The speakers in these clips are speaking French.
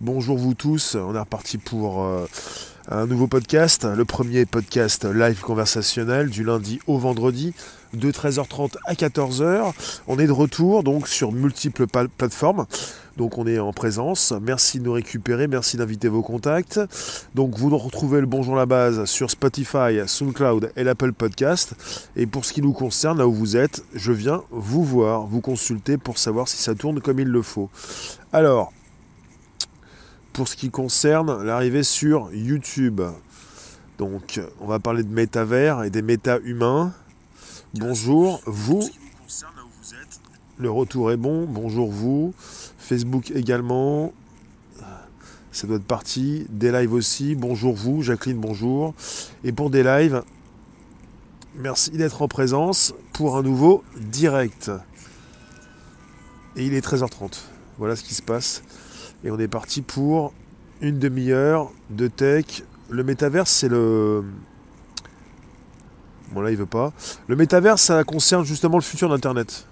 Bonjour vous tous, on est reparti pour euh, un nouveau podcast, le premier podcast live conversationnel du lundi au vendredi de 13h30 à 14h. On est de retour donc sur multiples plateformes. Donc on est en présence. Merci de nous récupérer, merci d'inviter vos contacts. Donc vous retrouvez le Bonjour la base sur Spotify, SoundCloud et l'Apple Podcast. Et pour ce qui nous concerne, là où vous êtes, je viens vous voir, vous consulter pour savoir si ça tourne comme il le faut. Alors, pour ce qui concerne l'arrivée sur YouTube. Donc, on va parler de métavers et des méta-humains. Bonjour, vous. Le retour est bon. Bonjour, vous. Facebook également. Ça doit être parti. Des lives aussi. Bonjour, vous. Jacqueline, bonjour. Et pour des lives, merci d'être en présence pour un nouveau direct. Et il est 13h30. Voilà ce qui se passe. Et on est parti pour une demi-heure de tech. Le métaverse, c'est le. Bon, là, il veut pas. Le métaverse, ça concerne justement le futur d'Internet.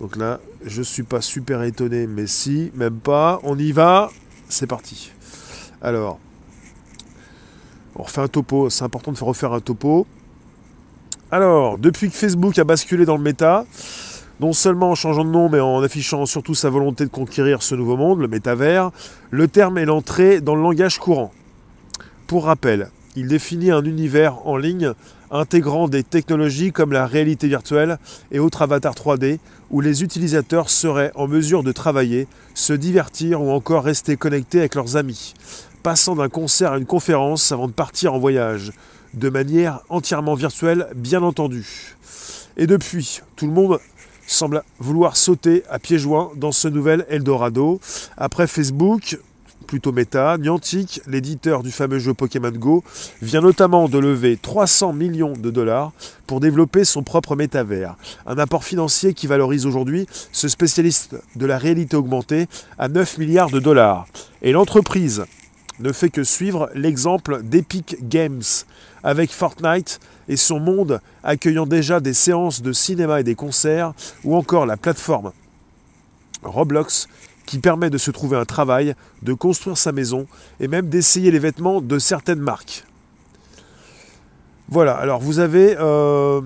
Donc là, je suis pas super étonné, mais si, même pas. On y va. C'est parti. Alors, on refait un topo. C'est important de refaire un topo. Alors, depuis que Facebook a basculé dans le méta, non seulement en changeant de nom, mais en affichant surtout sa volonté de conquérir ce nouveau monde, le métavers, le terme est l'entrée dans le langage courant. Pour rappel, il définit un univers en ligne intégrant des technologies comme la réalité virtuelle et autres avatars 3D où les utilisateurs seraient en mesure de travailler, se divertir ou encore rester connectés avec leurs amis, passant d'un concert à une conférence avant de partir en voyage, de manière entièrement virtuelle bien entendu. Et depuis, tout le monde semble vouloir sauter à pieds joints dans ce nouvel Eldorado. Après Facebook, plutôt méta, Niantic, l'éditeur du fameux jeu Pokémon Go, vient notamment de lever 300 millions de dollars pour développer son propre métavers. Un apport financier qui valorise aujourd'hui ce spécialiste de la réalité augmentée à 9 milliards de dollars. Et l'entreprise ne fait que suivre l'exemple d'Epic Games avec Fortnite et son monde accueillant déjà des séances de cinéma et des concerts, ou encore la plateforme Roblox qui permet de se trouver un travail, de construire sa maison et même d'essayer les vêtements de certaines marques. Voilà, alors vous avez euh,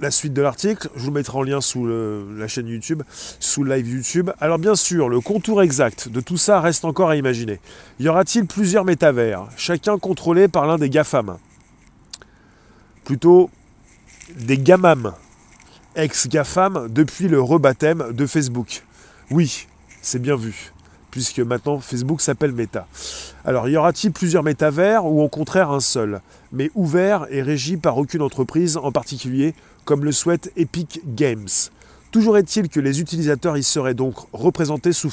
la suite de l'article, je vous mettrai en lien sous la chaîne YouTube, sous live YouTube. Alors bien sûr, le contour exact de tout ça reste encore à imaginer. Y aura-t-il plusieurs métavers, chacun contrôlé par l'un des GAFAM? Plutôt des GAMAM, ex-GAFAM depuis le rebaptême de Facebook. Oui, c'est bien vu, puisque maintenant Facebook s'appelle Meta. Alors y aura-t-il plusieurs métavers ou au contraire un seul, mais ouvert et régi par aucune entreprise en particulier, comme le souhaite Epic Games? Toujours est-il que les utilisateurs y seraient donc représentés sous,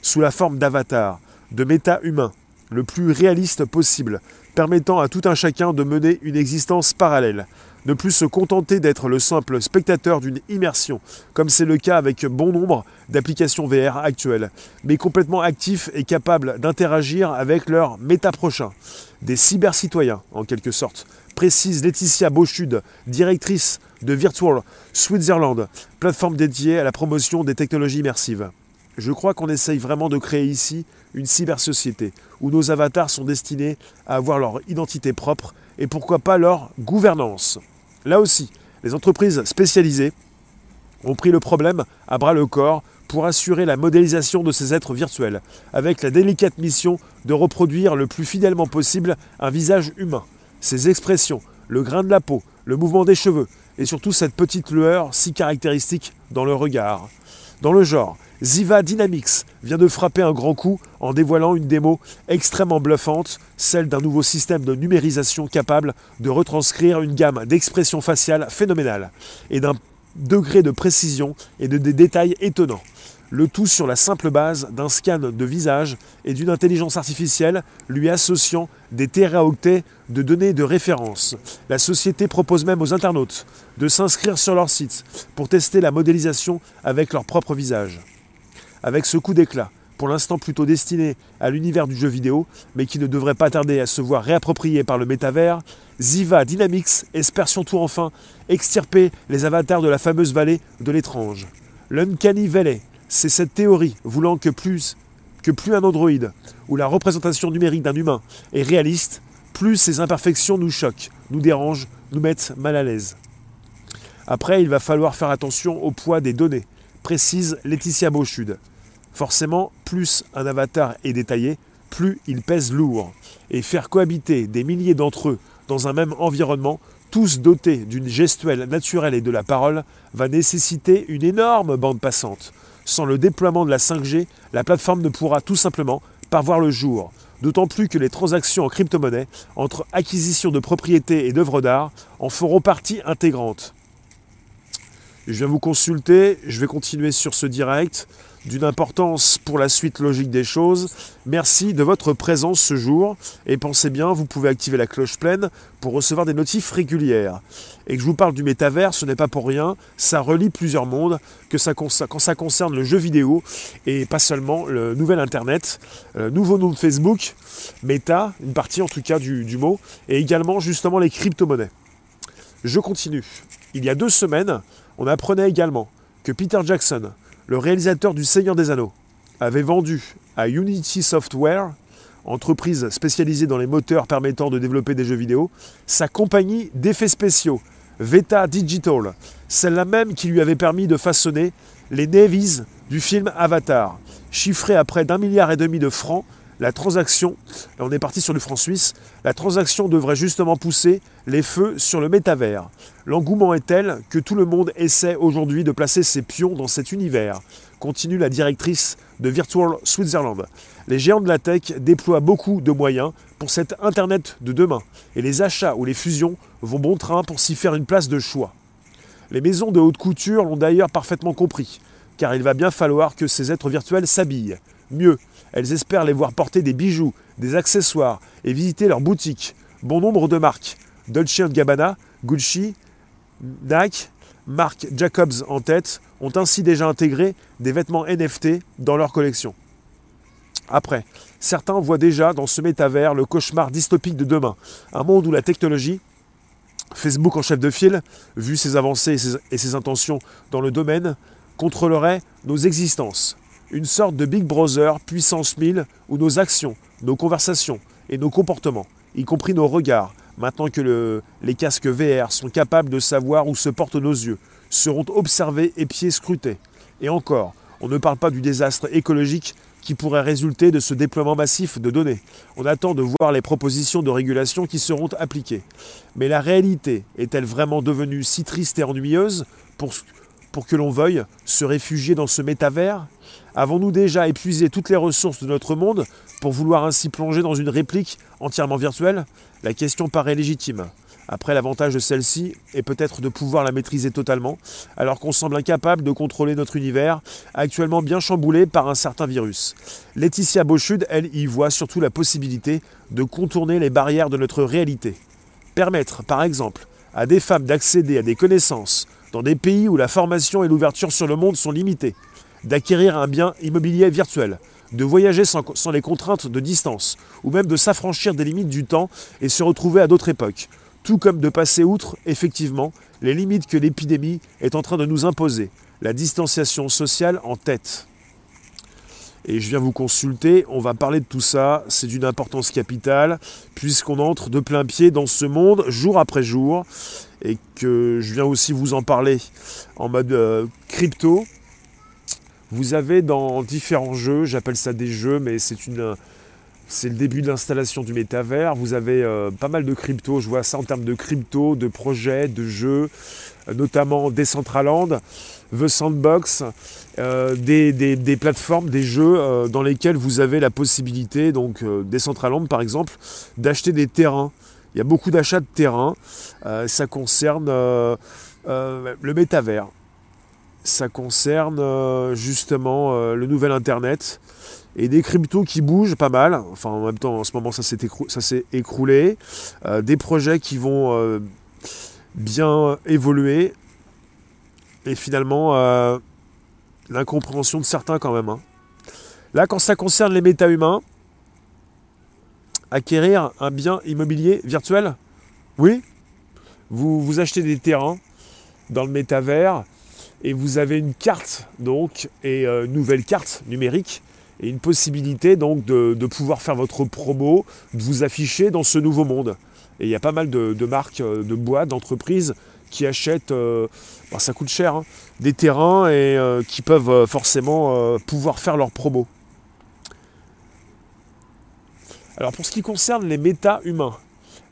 sous la forme d'avatar, de méta-humains, le plus réaliste possible, permettant à tout un chacun de mener une existence parallèle, ne plus se contenter d'être le simple spectateur d'une immersion, comme c'est le cas avec bon nombre d'applications VR actuelles, mais complètement actifs et capables d'interagir avec leurs méta-prochains, des cyber-citoyens en quelque sorte, précise Laetitia Beauchud, directrice de Virtual Switzerland, plateforme dédiée à la promotion des technologies immersives. Je crois qu'on essaye vraiment de créer ici une cyber-société où nos avatars sont destinés à avoir leur identité propre et pourquoi pas leur gouvernance. Là aussi, les entreprises spécialisées ont pris le problème à bras le corps pour assurer la modélisation de ces êtres virtuels, avec la délicate mission de reproduire le plus fidèlement possible un visage humain, ses expressions, le grain de la peau, le mouvement des cheveux, et surtout cette petite lueur si caractéristique dans le regard. Dans le genre, Ziva Dynamics vient de frapper un grand coup en dévoilant une démo extrêmement bluffante, celle d'un nouveau système de numérisation capable de retranscrire une gamme d'expressions faciales phénoménales et d'un degré de précision et de détails étonnants le tout sur la simple base d'un scan de visage et d'une intelligence artificielle lui associant des téraoctets de données de référence. La société propose même aux internautes de s'inscrire sur leur site pour tester la modélisation avec leur propre visage. Avec ce coup d'éclat, pour l'instant plutôt destiné à l'univers du jeu vidéo, mais qui ne devrait pas tarder à se voir réapproprié par le métavers, Ziva Dynamics espère surtout enfin extirper les avatars de la fameuse vallée de l'étrange. L'Uncanny Valley, c'est cette théorie voulant que plus que plus un androïde ou la représentation numérique d'un humain est réaliste, plus ses imperfections nous choquent, nous dérangent, nous mettent mal à l'aise. Après, il va falloir faire attention au poids des données, précise Laetitia Beauchud. Forcément, plus un avatar est détaillé, plus il pèse lourd. Et faire cohabiter des milliers d'entre eux dans un même environnement, tous dotés d'une gestuelle naturelle et de la parole, va nécessiter une énorme bande passante. Sans le déploiement de la 5G, la plateforme ne pourra tout simplement pas voir le jour. D'autant plus que les transactions en crypto-monnaie, entre acquisition de propriétés et d'œuvres d'art, en feront partie intégrante. Je viens vous consulter, je vais continuer sur ce direct d'une importance pour la suite logique des choses. Merci de votre présence ce jour et pensez bien, vous pouvez activer la cloche pleine pour recevoir des notifs régulières. Et que je vous parle du métavers, ce n'est pas pour rien, ça relie plusieurs mondes, quand ça concerne le jeu vidéo et pas seulement le nouvel Internet, le nouveau nom de Facebook, Meta, une partie en tout cas du, du mot, et également justement les crypto-monnaies. Je continue. Il y a deux semaines, on apprenait également que Peter Jackson, le réalisateur du Seigneur des Anneaux, avait vendu à Unity Software, entreprise spécialisée dans les moteurs permettant de développer des jeux vidéo, sa compagnie d'effets spéciaux, Veta Digital, celle-là même qui lui avait permis de façonner les navies du film Avatar, chiffré à près d'un milliard et demi de francs la transaction, on est parti sur le franc suisse, la transaction devrait justement pousser les feux sur le métavers. L'engouement est tel que tout le monde essaie aujourd'hui de placer ses pions dans cet univers, continue la directrice de Virtual Switzerland. Les géants de la tech déploient beaucoup de moyens pour cet Internet de demain, et les achats ou les fusions vont bon train pour s'y faire une place de choix. Les maisons de haute couture l'ont d'ailleurs parfaitement compris, car il va bien falloir que ces êtres virtuels s'habillent. Mieux, elles espèrent les voir porter des bijoux, des accessoires et visiter leurs boutiques. Bon nombre de marques, Dolce Gabbana, Gucci, Nike, Marc Jacobs en tête, ont ainsi déjà intégré des vêtements NFT dans leur collection. Après, certains voient déjà dans ce métavers le cauchemar dystopique de demain, un monde où la technologie, Facebook en chef de file, vu ses avancées et ses intentions dans le domaine, contrôlerait nos existences, une sorte de Big Brother puissance 1000 où nos actions, nos conversations et nos comportements, y compris nos regards, maintenant que les casques VR sont capables de savoir où se portent nos yeux, seront observés et pieds scrutés. Et encore, on ne parle pas du désastre écologique qui pourrait résulter de ce déploiement massif de données. On attend de voir les propositions de régulation qui seront appliquées. Mais la réalité est-elle vraiment devenue si triste et ennuyeuse pour, pour que l'on veuille se réfugier dans ce métavers? Avons-nous déjà épuisé toutes les ressources de notre monde pour vouloir ainsi plonger dans une réplique entièrement virtuelle? La question paraît légitime. Après, l'avantage de celle-ci est peut-être de pouvoir la maîtriser totalement, alors qu'on semble incapable de contrôler notre univers, actuellement bien chamboulé par un certain virus. Laetitia Beauchud, elle, y voit surtout la possibilité de contourner les barrières de notre réalité. Permettre, par exemple, à des femmes d'accéder à des connaissances dans des pays où la formation et l'ouverture sur le monde sont limitées, d'acquérir un bien immobilier virtuel, de voyager sans, les contraintes de distance, ou même de s'affranchir des limites du temps et se retrouver à d'autres époques, tout comme de passer outre, effectivement, les limites que l'épidémie est en train de nous imposer, la distanciation sociale en tête. Et je viens vous consulter, on va parler de tout ça, c'est d'une importance capitale, puisqu'on entre de plein pied dans ce monde jour après jour, et que je viens aussi vous en parler en mode euh, crypto, vous avez dans différents jeux, j'appelle ça des jeux, mais c'est une c'est le début de l'installation du métavers. Vous avez euh, pas mal de crypto, je vois ça en termes de crypto, de projets, de jeux, euh, notamment Decentraland, The Sandbox, euh, des, des, plateformes, des jeux dans lesquels vous avez la possibilité, donc Decentraland par exemple, d'acheter des terrains. Il y a beaucoup d'achats de terrains. ça concerne le métavers ça concerne euh, justement euh, le nouvel Internet et des cryptos qui bougent pas mal. Enfin, en même temps, en ce moment, ça s'est écroulé. Euh, des projets qui vont bien évoluer. Et finalement, l'incompréhension de certains quand même. Hein. Là, quand ça concerne les méta-humains, acquérir un bien immobilier virtuel, oui, vous, achetez des terrains dans le métavers et vous avez une carte donc et euh, une nouvelle carte numérique et une possibilité donc de, pouvoir faire votre promo, de vous afficher dans ce nouveau monde. Et il y a pas mal de, marques, euh, de boîtes, d'entreprises qui achètent, euh, bah, ça coûte cher, hein, des terrains et qui peuvent forcément pouvoir faire leur promo. Alors pour ce qui concerne les méta-humains,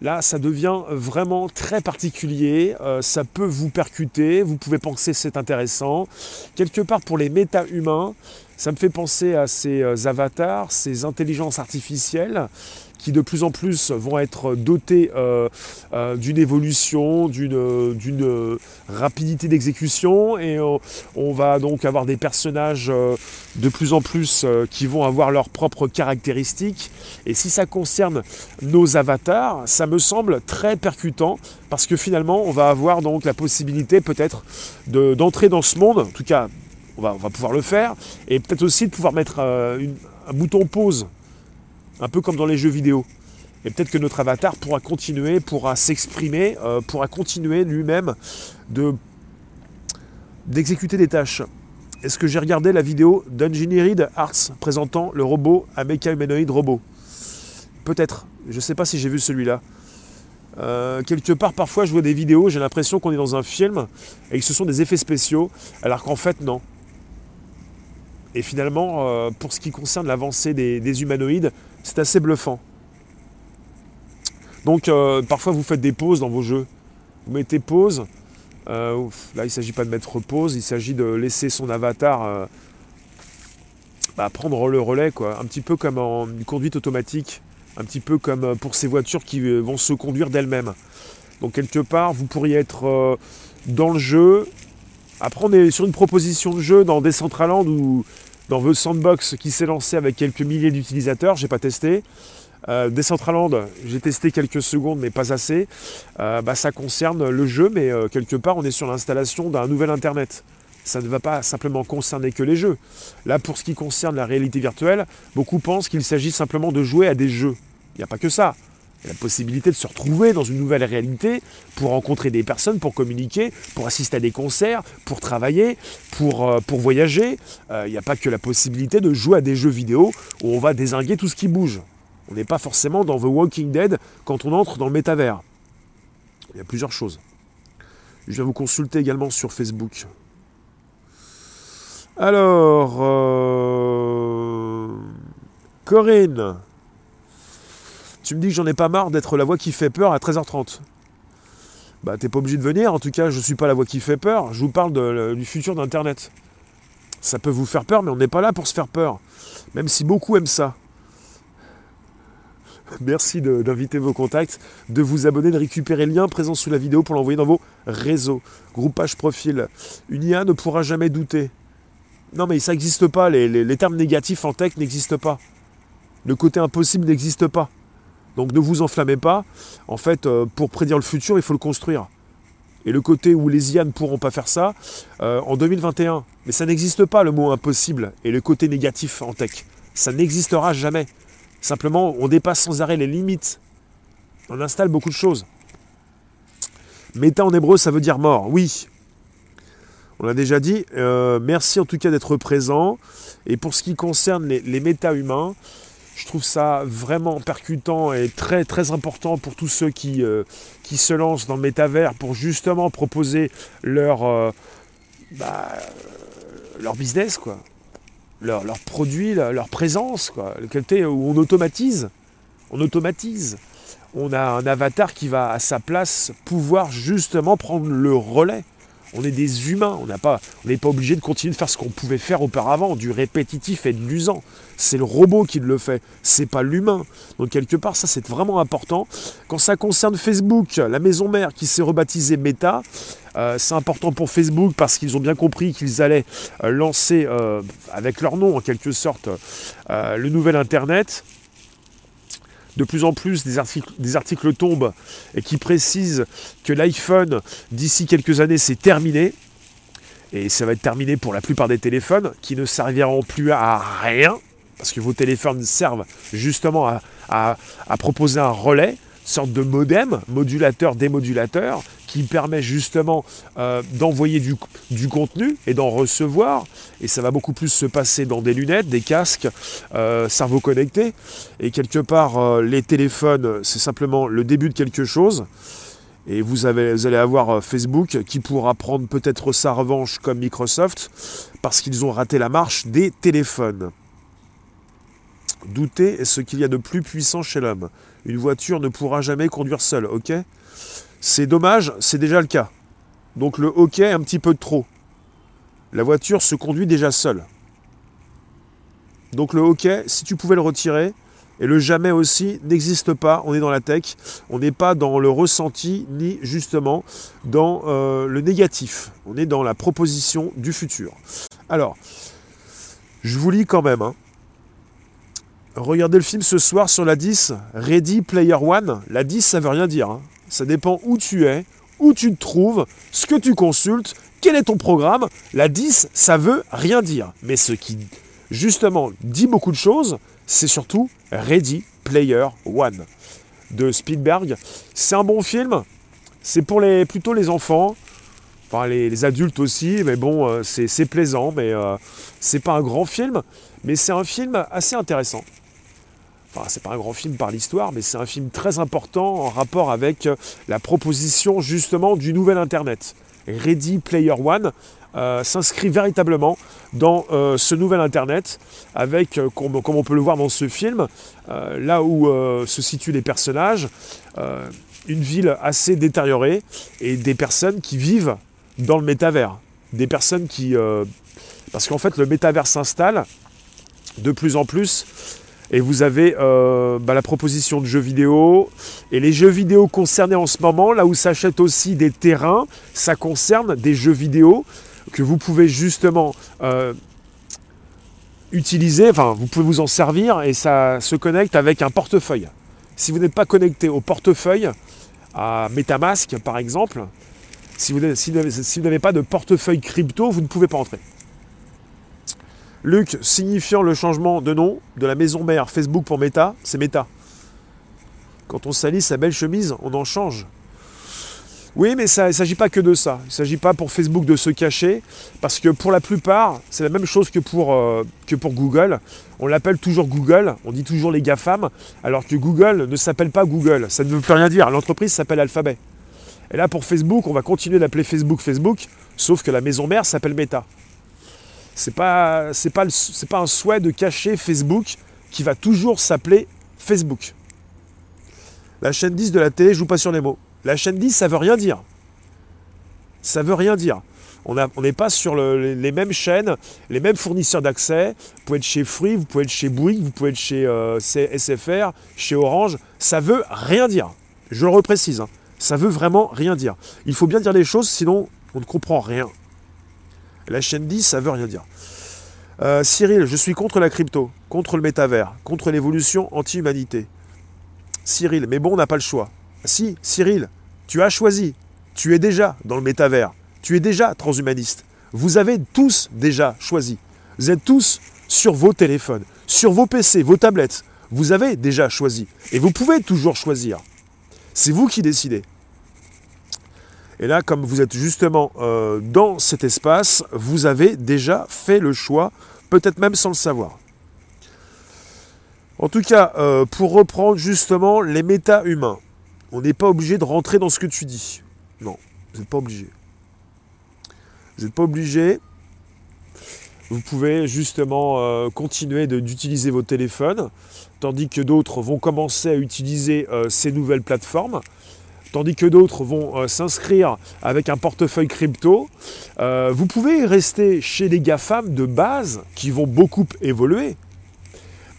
Là, ça devient vraiment très particulier, ça peut vous percuter, vous pouvez penser c'est intéressant. Quelque part pour les méta-humains, ça me fait penser à ces euh, avatars, ces intelligences artificielles qui de plus en plus vont être dotées euh, euh, d'une évolution, d'une rapidité d'exécution et on va donc avoir des personnages de plus en plus qui vont avoir leurs propres caractéristiques. Et si ça concerne nos avatars, ça me semble très percutant parce que finalement on va avoir donc la possibilité peut-être d'entrer dans ce monde, en tout cas on va, pouvoir le faire. Et peut-être aussi de pouvoir mettre euh, un bouton pause, un peu comme dans les jeux vidéo. Et peut-être que notre avatar pourra continuer, pourra s'exprimer, euh, pourra continuer lui-même de, d'exécuter des tâches. Est-ce que j'ai regardé la vidéo d'Engineered Arts présentant le robot à Mecha Humanoid Robot? Peut-être. Je ne sais pas si j'ai vu celui-là. Euh, quelque part, parfois, je vois des vidéos, j'ai l'impression qu'on est dans un film et que ce sont des effets spéciaux, alors qu'en fait, non. Et finalement, euh, pour ce qui concerne l'avancée des, humanoïdes, c'est assez bluffant. Donc euh, parfois vous faites des pauses dans vos jeux. Vous mettez pause. Euh, là, il ne s'agit pas de mettre pause, il s'agit de laisser son avatar bah, prendre le relais, quoi. Un petit peu comme en conduite automatique, un petit peu comme pour ces voitures qui vont se conduire d'elles-mêmes. Donc quelque part, vous pourriez être dans le jeu. Après, on est sur une proposition de jeu dans Decentraland où dans The Sandbox qui s'est lancé avec quelques milliers d'utilisateurs, j'ai pas testé. Euh, Decentraland, j'ai testé quelques secondes mais pas assez. Euh, bah, ça concerne le jeu, mais euh, quelque part on est sur l'installation d'un nouvel Internet. Ça ne va pas simplement concerner que les jeux. Là, pour ce qui concerne la réalité virtuelle, beaucoup pensent qu'il s'agit simplement de jouer à des jeux. Il n'y a pas que ça la possibilité de se retrouver dans une nouvelle réalité pour rencontrer des personnes, pour communiquer, pour assister à des concerts, pour travailler, pour, euh, pour voyager. Il euh, n'y a pas que la possibilité de jouer à des jeux vidéo où on va désinguer tout ce qui bouge. On n'est pas forcément dans The Walking Dead quand on entre dans le métavers. Il y a plusieurs choses. Je viens vous consulter également sur Facebook. Alors, euh, Corinne, tu me dis que j'en ai pas marre d'être la voix qui fait peur à 13h30. Bah t'es pas obligé de venir, en tout cas je suis pas la voix qui fait peur, je vous parle du futur d'Internet. Ça peut vous faire peur, mais on n'est pas là pour se faire peur. Même si beaucoup aiment ça. Merci d'inviter vos contacts, de vous abonner, de récupérer le lien présent sous la vidéo pour l'envoyer dans vos réseaux. Groupage profil. Une IA ne pourra jamais douter. Non mais ça n'existe pas, les, les termes négatifs en tech n'existent pas. Le côté impossible n'existe pas. Donc ne vous enflammez pas. En fait, euh, pour prédire le futur, il faut le construire. Et le côté où les IA ne pourront pas faire ça, euh, en 2021, mais ça n'existe pas le mot impossible et le côté négatif en tech. Ça n'existera jamais. Simplement, on dépasse sans arrêt les limites. On installe beaucoup de choses. Méta en hébreu, ça veut dire mort. Oui. On l'a déjà dit. Euh, merci en tout cas d'être présent. Et pour ce qui concerne les, les méta-humains, je trouve ça vraiment percutant et très très important pour tous ceux qui, euh, se lancent dans le métavers pour justement proposer leur, euh, bah, leur business, quoi. Leur, leur produit, leur, présence, quoi. Le côté où on automatise. On automatise. On a un avatar qui va à sa place pouvoir justement prendre le relais. On est des humains, on n'est pas, obligé de continuer de faire ce qu'on pouvait faire auparavant, du répétitif et de l'usant. C'est le robot qui le fait, c'est pas l'humain. Donc quelque part, ça c'est vraiment important. Quand ça concerne Facebook, la maison mère qui s'est rebaptisée Meta, euh, c'est important pour Facebook parce qu'ils ont bien compris qu'ils allaient euh, lancer euh, avec leur nom en quelque sorte le nouvel Internet de plus en plus des articles, tombent et qui précisent que l'iPhone, d'ici quelques années, c'est terminé. Et ça va être terminé pour la plupart des téléphones qui ne serviront plus à rien, parce que vos téléphones servent justement à, proposer un relais, sorte de modem, modulateur, démodulateur, qui permet justement euh, d'envoyer du, contenu et d'en recevoir. Et ça va beaucoup plus se passer dans des lunettes, des casques, euh, cerveau connecté. Et quelque part, euh, les téléphones, c'est simplement le début de quelque chose. Et vous, avez, vous allez avoir Facebook qui pourra prendre peut-être sa revanche comme Microsoft parce qu'ils ont raté la marche des téléphones. Douter est ce qu'il y a de plus puissant chez l'homme. Une voiture ne pourra jamais conduire seule, ok? C'est dommage, c'est déjà le cas. Donc le ok un petit peu trop. La voiture se conduit déjà seule. Donc le ok, si tu pouvais le retirer, et le jamais aussi n'existe pas, on est dans la tech, on n'est pas dans le ressenti, ni justement dans euh, le négatif, on est dans la proposition du futur. Alors, je vous lis quand même, hein. Regardez le film ce soir sur la 10, Ready Player One. La 10, ça veut rien dire. Hein. Ça dépend où tu es, où tu te trouves, ce que tu consultes, quel est ton programme. La 10, ça veut rien dire. Mais ce qui, justement, dit beaucoup de choses, c'est surtout Ready Player One de Spielberg. C'est un bon film. C'est pour les, plutôt les enfants. Enfin, les, adultes aussi, mais bon, euh, c'est plaisant, mais euh, c'est pas un grand film, mais c'est un film assez intéressant. Enfin, c'est pas un grand film par l'histoire, mais c'est un film très important en rapport avec euh, la proposition justement du nouvel Internet. Ready Player One euh, s'inscrit véritablement dans euh, ce nouvel Internet, avec, comme, on peut le voir dans ce film, là où se situent les personnages, une ville assez détériorée et des personnes qui vivent dans le métavers. Des personnes qui... parce qu'en fait, le métavers s'installe de plus en plus et vous avez euh, bah, la proposition de jeux vidéo. Et les jeux vidéo concernés en ce moment, là où s'achètent aussi des terrains, ça concerne des jeux vidéo que vous pouvez justement euh, utiliser, enfin vous pouvez vous en servir et ça se connecte avec un portefeuille. Si vous n'êtes pas connecté au portefeuille, à Metamask par exemple, si vous n'avez pas de portefeuille crypto, vous ne pouvez pas entrer. Luc, signifiant le changement de nom de la maison mère Facebook pour Meta, c'est Meta. Quand on salit sa belle chemise, on en change. Oui, mais il ne s'agit pas que de ça. Il ne s'agit pas pour Facebook de se cacher, parce que pour la plupart, c'est la même chose que pour, euh, que pour Google. On l'appelle toujours Google, on dit toujours les GAFAM, alors que Google ne s'appelle pas Google. Ça ne veut plus rien dire. L'entreprise s'appelle Alphabet. Et là, pour Facebook, on va continuer d'appeler Facebook Facebook, sauf que la maison mère s'appelle Meta c'est pas pas un souhait de cacher Facebook qui va toujours s'appeler Facebook. La chaîne 10 de la télé joue pas sur les mots. La chaîne 10, ça veut rien dire. Ça veut rien dire. On n'est pas sur les, mêmes chaînes, les mêmes fournisseurs d'accès. Vous pouvez être chez Free, vous pouvez être chez Bouygues, vous pouvez être chez euh, SFR, chez Orange. Ça veut rien dire. Je le reprécise. Hein. Ça veut vraiment rien dire. Il faut bien dire les choses, sinon on ne comprend rien. La chaîne 10, ça veut rien dire. Euh, Cyril, je suis contre la crypto, contre le métavers, contre l'évolution anti-humanité. Cyril, mais bon, on n'a pas le choix. Si, Cyril, tu as choisi. Tu es déjà dans le métavers. Tu es déjà transhumaniste. Vous avez tous déjà choisi. Vous êtes tous sur vos téléphones, sur vos PC, vos tablettes. Vous avez déjà choisi. Et vous pouvez toujours choisir. C'est vous qui décidez. Et là, comme vous êtes justement euh, dans cet espace, vous avez déjà fait le choix, peut-être même sans le savoir. En tout cas, euh, pour reprendre justement les méta-humains, on n'est pas obligé de rentrer dans ce que tu dis. Non, vous n'êtes pas obligé. Vous n'êtes pas obligé. Vous pouvez justement euh, continuer d'utiliser vos téléphones, tandis que d'autres vont commencer à utiliser ces nouvelles plateformes tandis que d'autres vont euh, s'inscrire avec un portefeuille crypto. Euh, vous pouvez rester chez les GAFAM de base qui vont beaucoup évoluer,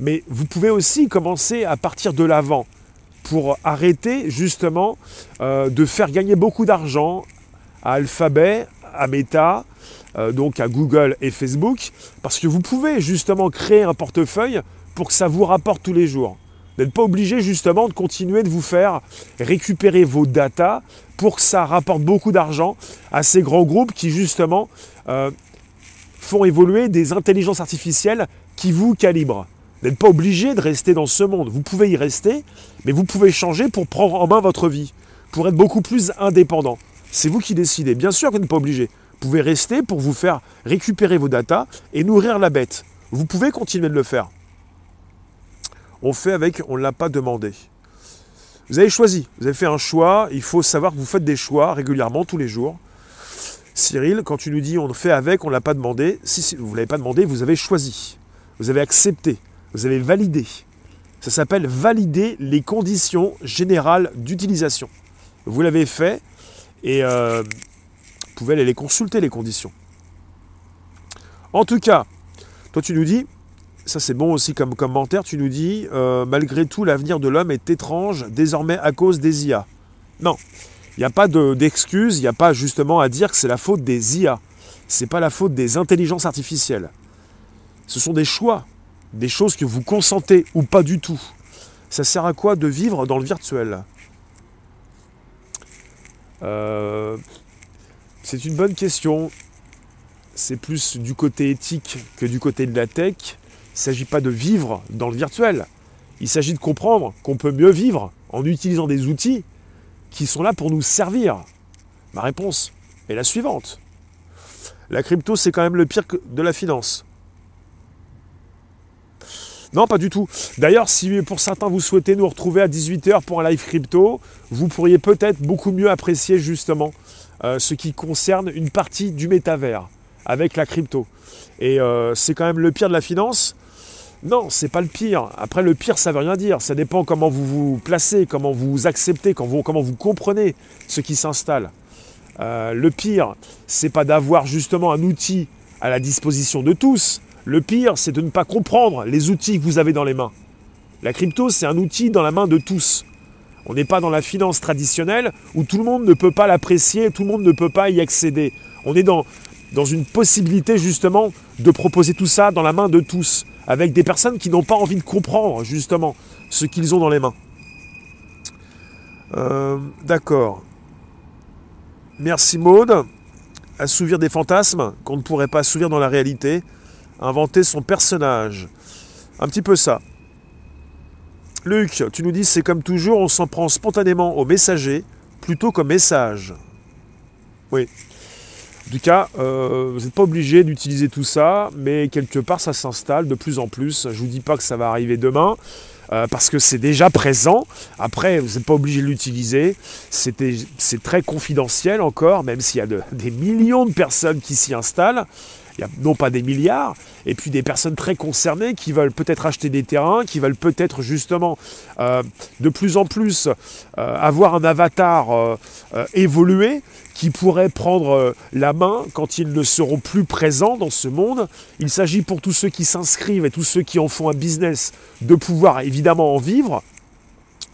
mais vous pouvez aussi commencer à partir de l'avant pour arrêter justement euh, de faire gagner beaucoup d'argent à Alphabet, à Meta, donc à Google et Facebook, parce que vous pouvez justement créer un portefeuille pour que ça vous rapporte tous les jours n'êtes pas obligé justement de continuer de vous faire récupérer vos datas pour que ça rapporte beaucoup d'argent à ces grands groupes qui justement euh, font évoluer des intelligences artificielles qui vous calibrent. N'êtes pas obligé de rester dans ce monde. Vous pouvez y rester, mais vous pouvez changer pour prendre en main votre vie, pour être beaucoup plus indépendant. C'est vous qui décidez. Bien sûr que vous n'êtes pas obligé. Vous pouvez rester pour vous faire récupérer vos datas et nourrir la bête. Vous pouvez continuer de le faire. On fait avec, on ne l'a pas demandé. Vous avez choisi, vous avez fait un choix, il faut savoir que vous faites des choix régulièrement, tous les jours. Cyril, quand tu nous dis on fait avec, on ne l'a pas demandé, si, vous ne l'avez pas demandé, vous avez choisi, vous avez accepté, vous avez validé. Ça s'appelle valider les conditions générales d'utilisation. Vous l'avez fait et euh, vous pouvez aller les consulter, les conditions. En tout cas, toi tu nous dis, ça c'est bon aussi comme commentaire, tu nous dis, euh, malgré tout, l'avenir de l'homme est étrange désormais à cause des IA. Non, il n'y a pas d'excuse, il n'y a pas justement à dire que c'est la faute des IA. C'est pas la faute des intelligences artificielles. Ce sont des choix, des choses que vous consentez ou pas du tout. Ça sert à quoi de vivre dans le virtuel? Euh, C'est une bonne question. C'est plus du côté éthique que du côté de la tech. Il ne s'agit pas de vivre dans le virtuel. Il s'agit de comprendre qu'on peut mieux vivre en utilisant des outils qui sont là pour nous servir Ma réponse est la suivante. La crypto, c'est quand même le pire de la finance. Non, pas du tout. D'ailleurs, si pour certains vous souhaitez nous retrouver à 18h pour un live crypto, vous pourriez peut-être beaucoup mieux apprécier justement euh, ce qui concerne une partie du métavers avec la crypto. Et euh, c'est quand même le pire de la finance. Non, c'est pas le pire. Après, le pire, ça veut rien dire. Ça dépend comment vous vous placez, comment vous acceptez, comment vous comprenez ce qui s'installe. Euh, le pire, c'est pas d'avoir justement un outil à la disposition de tous. Le pire, c'est de ne pas comprendre les outils que vous avez dans les mains. La crypto, c'est un outil dans la main de tous. On n'est pas dans la finance traditionnelle où tout le monde ne peut pas l'apprécier, tout le monde ne peut pas y accéder. On est dans, dans une possibilité justement de proposer tout ça dans la main de tous avec des personnes qui n'ont pas envie de comprendre justement ce qu'ils ont dans les mains. Euh, d'accord. Merci Maude. Assouvir des fantasmes qu'on ne pourrait pas assouvir dans la réalité. Inventer son personnage. Un petit peu ça. Luc, tu nous dis c'est comme toujours, on s'en prend spontanément au messager plutôt qu'au message. Oui. En tout cas, euh, vous n'êtes pas obligé d'utiliser tout ça, mais quelque part ça s'installe de plus en plus. Je ne vous dis pas que ça va arriver demain, euh, parce que c'est déjà présent. Après, vous n'êtes pas obligé de l'utiliser. C'est très confidentiel encore, même s'il y a des millions de personnes qui s'y installent il y a non pas des milliards, et puis des personnes très concernées qui veulent peut-être acheter des terrains, qui veulent peut-être justement euh, de plus en plus euh, avoir un avatar euh, évolué qui pourrait prendre la main quand ils ne seront plus présents dans ce monde. Il s'agit pour tous ceux qui s'inscrivent et tous ceux qui en font un business de pouvoir évidemment en vivre,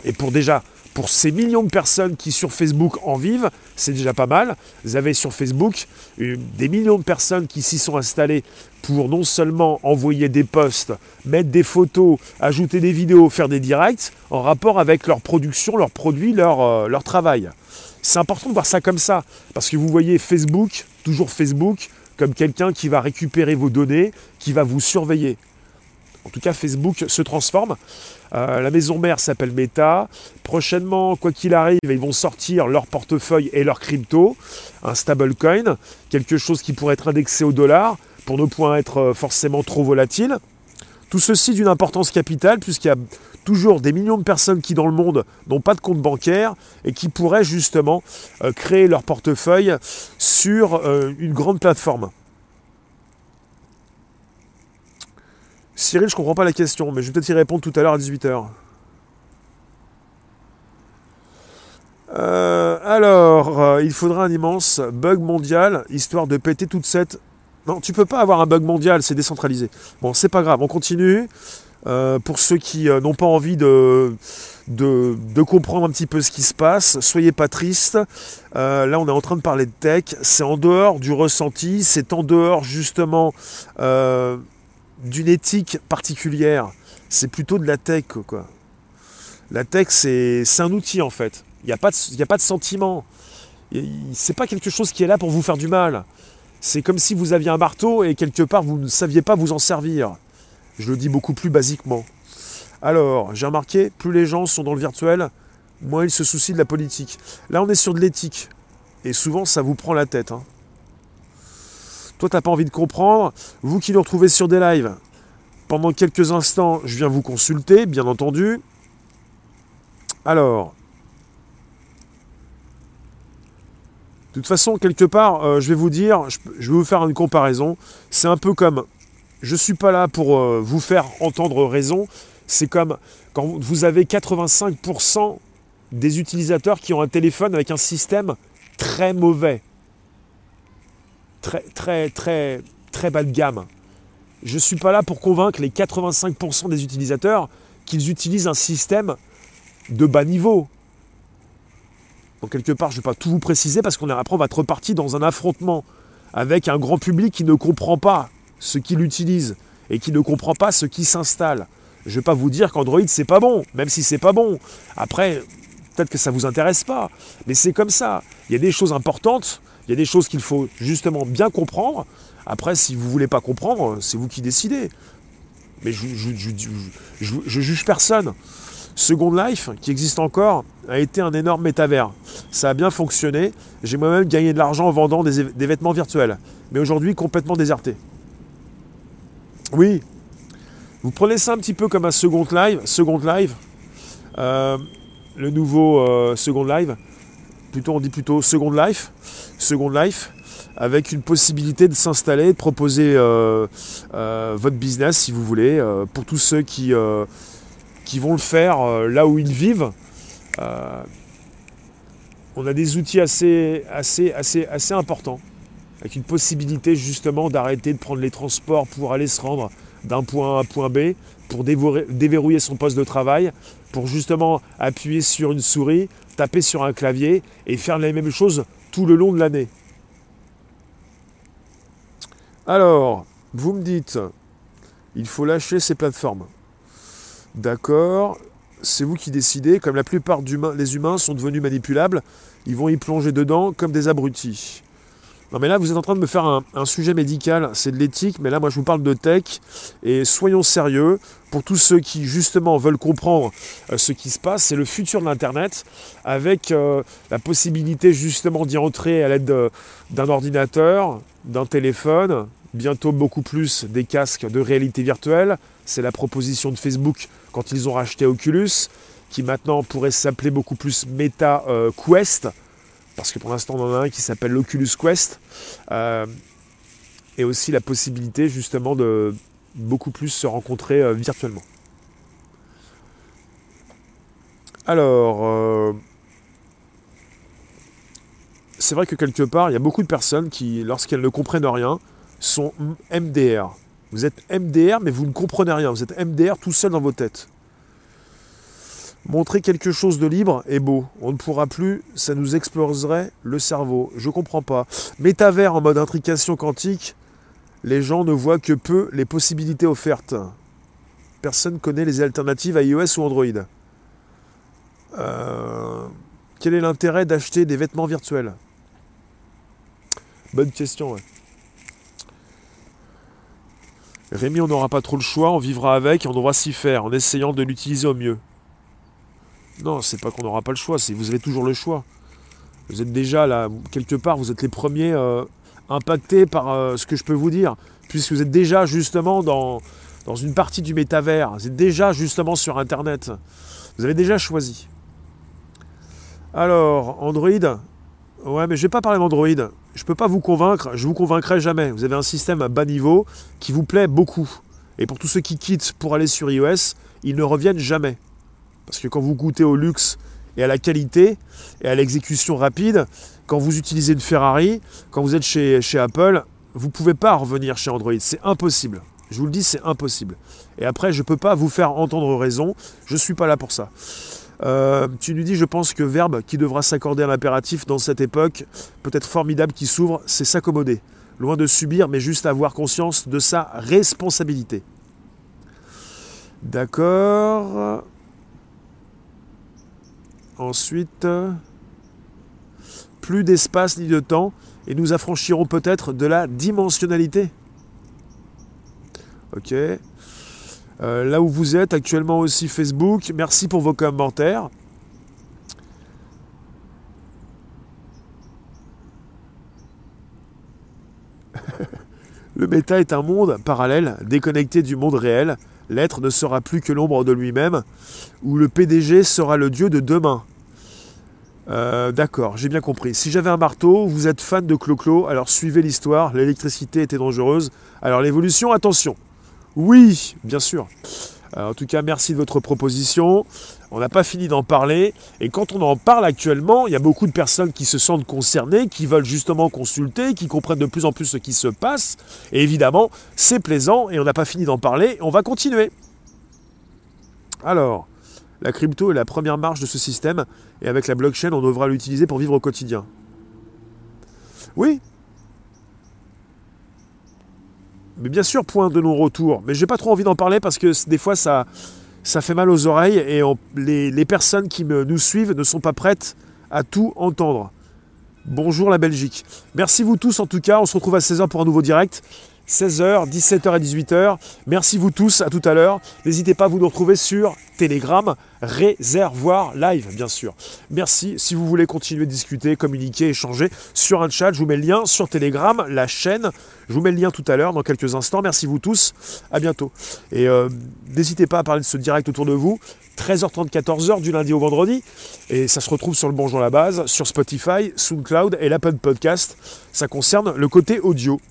et pour déjà pour ces millions de personnes qui sur Facebook en vivent, c'est déjà pas mal. Vous avez sur Facebook des millions de personnes qui s'y sont installées pour non seulement envoyer des posts, mettre des photos, ajouter des vidéos, faire des directs en rapport avec leur production, leurs produits, leur, euh, leur travail. C'est important de voir ça comme ça, parce que vous voyez Facebook, toujours Facebook, comme quelqu'un qui va récupérer vos données, qui va vous surveiller. En tout cas, Facebook se transforme. Euh, la maison mère s'appelle Meta. Prochainement, quoi qu'il arrive, ils vont sortir leur portefeuille et leur crypto, un stablecoin, quelque chose qui pourrait être indexé au dollar pour ne point être euh, forcément trop volatile. Tout ceci d'une importance capitale puisqu'il y a toujours des millions de personnes qui dans le monde n'ont pas de compte bancaire et qui pourraient justement euh, créer leur portefeuille sur une grande plateforme. Cyril, je comprends pas la question, mais je vais peut-être y répondre tout à l'heure à 18h. Euh, alors, euh, il faudra un immense bug mondial, histoire de péter toute cette... Non, tu peux pas avoir un bug mondial, c'est décentralisé. Bon, c'est pas grave, on continue. Euh, pour ceux qui n'ont pas envie de, de, comprendre un petit peu ce qui se passe, soyez pas tristes. là, on est en train de parler de tech. C'est en dehors du ressenti, c'est en dehors justement d'une éthique particulière. C'est plutôt de la tech, quoi. La tech, c'est un outil, en fait. Il n'y a, pas de, a pas sentiment. C'est pas quelque chose qui est là pour vous faire du mal. C'est comme si vous aviez un marteau et quelque part vous ne saviez pas vous en servir. Je le dis beaucoup plus basiquement. Alors, j'ai remarqué, plus les gens sont dans le virtuel, moins ils se soucient de la politique. Là, on est sur de l'éthique. Et souvent, ça vous prend la tête. Hein. Toi, tu n'as pas envie de comprendre. Vous qui nous retrouvez sur des lives, pendant quelques instants, je viens vous consulter, bien entendu. Alors, de toute façon, quelque part, euh, je vais vous dire, je, vais vous faire une comparaison. C'est un peu comme, je ne suis pas là pour euh, vous faire entendre raison. C'est comme quand vous avez 85% des utilisateurs qui ont un téléphone avec un système très mauvais. Très, très, très, très bas de gamme. Je ne suis pas là pour convaincre les 85% des utilisateurs qu'ils utilisent un système de bas niveau. Donc quelque part, je ne vais pas tout vous préciser parce qu'on après on va être reparti dans un affrontement avec un grand public qui ne comprend pas ce qu'il utilise et qui ne comprend pas ce qui s'installe. Je ne vais pas vous dire qu'Android c'est pas bon, même si c'est pas bon. Après, peut-être que ça ne vous intéresse pas, mais c'est comme ça. Il y a des choses importantes, il y a des choses qu'il faut justement bien comprendre. Après, si vous ne voulez pas comprendre, c'est vous qui décidez. Mais je, je, juge personne. Second Life, qui existe encore, a été un énorme métavers. Ça a bien fonctionné. J'ai moi-même gagné de l'argent en vendant des, vêtements virtuels. Mais aujourd'hui, complètement déserté. Oui, vous prenez ça un petit peu comme un Second Live. Second Live, euh, le nouveau euh, Second Live, plutôt on dit plutôt Second Life, Second Life, avec une possibilité de s'installer, de proposer euh, votre business si vous voulez, pour tous ceux qui, qui vont le faire là où ils vivent. on a des outils assez, assez, assez, assez importants, avec une possibilité justement d'arrêter de prendre les transports pour aller se rendre d'un point A à point B, pour déverrouiller son poste de travail, pour justement appuyer sur une souris, taper sur un clavier et faire les mêmes choses tout le long de l'année. Alors, vous me dites, il faut lâcher ces plateformes. D'accord, c'est vous qui décidez. Comme la plupart des humains sont devenus manipulables, ils vont y plonger dedans comme des abrutis. Non mais là vous êtes en train de me faire un, sujet médical, c'est de l'éthique, mais là moi je vous parle de tech. Et soyons sérieux. Pour tous ceux qui justement veulent comprendre euh, ce qui se passe, c'est le futur de l'Internet. Avec euh, la possibilité justement d'y entrer à l'aide d'un ordinateur, d'un téléphone, bientôt beaucoup plus des casques de réalité virtuelle. C'est la proposition de Facebook quand ils ont racheté Oculus, qui maintenant pourrait s'appeler beaucoup plus Meta euh, Quest parce que pour l'instant on en a un qui s'appelle l'Oculus Quest, euh, et aussi la possibilité justement de beaucoup plus se rencontrer euh, virtuellement. Alors, euh, c'est vrai que quelque part, il y a beaucoup de personnes qui, lorsqu'elles ne comprennent rien, sont MDR. Vous êtes MDR, mais vous ne comprenez rien. Vous êtes MDR tout seul dans vos têtes. Montrer quelque chose de libre est beau. On ne pourra plus, ça nous exploserait le cerveau. Je comprends pas. Métavers en mode intrication quantique, les gens ne voient que peu les possibilités offertes. Personne connaît les alternatives à iOS ou Android. Euh, quel est l'intérêt d'acheter des vêtements virtuels? Bonne question. Rémi, on n'aura pas trop le choix, on vivra avec, on devra s'y faire en essayant de l'utiliser au mieux. Non, c'est pas qu'on n'aura pas le choix, vous avez toujours le choix. Vous êtes déjà là, quelque part, vous êtes les premiers euh, impactés par euh, ce que je peux vous dire, puisque vous êtes déjà justement dans, dans une partie du métavers, vous êtes déjà justement sur Internet. Vous avez déjà choisi. Alors, Android, ouais, mais je vais pas parler d'Android. Je ne peux pas vous convaincre, je vous convaincrai jamais. Vous avez un système à bas niveau qui vous plaît beaucoup. Et pour tous ceux qui quittent pour aller sur iOS, ils ne reviennent jamais. Parce que quand vous goûtez au luxe et à la qualité et à l'exécution rapide, quand vous utilisez une Ferrari, quand vous êtes chez, Apple, vous ne pouvez pas revenir chez Android. C'est impossible. Je vous le dis, c'est impossible. Et après, je ne peux pas vous faire entendre raison. Je ne suis pas là pour ça. Euh, tu nous dis, je pense que verbe qui devra s'accorder à l'impératif dans cette époque, peut-être formidable qui s'ouvre, c'est s'accommoder. Loin de subir, mais juste avoir conscience de sa responsabilité. D'accord. Ensuite, plus d'espace ni de temps, et nous affranchirons peut-être de la dimensionnalité. Ok. Euh, là où vous êtes actuellement aussi Facebook, merci pour vos commentaires. Le méta est un monde parallèle, déconnecté du monde réel. L'être ne sera plus que l'ombre de lui-même, où le PDG sera le dieu de demain. Euh, D'accord, j'ai bien compris. Si j'avais un marteau, vous êtes fan de Clo-Clo, alors suivez l'histoire, l'électricité était dangereuse. Alors l'évolution, attention. Oui, bien sûr. Euh, en tout cas, merci de votre proposition. On n'a pas fini d'en parler. Et quand on en parle actuellement, il y a beaucoup de personnes qui se sentent concernées, qui veulent justement consulter, qui comprennent de plus en plus ce qui se passe. Et évidemment, c'est plaisant et on n'a pas fini d'en parler. On va continuer. Alors, la crypto est la première marche de ce système et avec la blockchain, on devra l'utiliser pour vivre au quotidien. Oui. Mais bien sûr, point de non-retour. Mais j'ai pas trop envie d'en parler parce que des fois, ça, fait mal aux oreilles et les, les, personnes qui me, nous suivent ne sont pas prêtes à tout entendre. Bonjour la Belgique. Merci vous tous en tout cas. On se retrouve à 16h pour un nouveau direct. 16h, 17h et 18h. Merci vous tous, à tout à l'heure. N'hésitez pas à vous nous retrouver sur Telegram, réservoir live, bien sûr. Merci. Si vous voulez continuer de discuter, communiquer, échanger sur un chat, je vous mets le lien sur Telegram, la chaîne. Je vous mets le lien tout à l'heure, dans quelques instants. Merci vous tous. À bientôt. Et euh, n'hésitez pas à parler de ce direct autour de vous. 13h30, 14h du lundi au vendredi. Et ça se retrouve sur le Bonjour la base, sur Spotify, SoundCloud et l'Apple Podcast. Ça concerne le côté audio.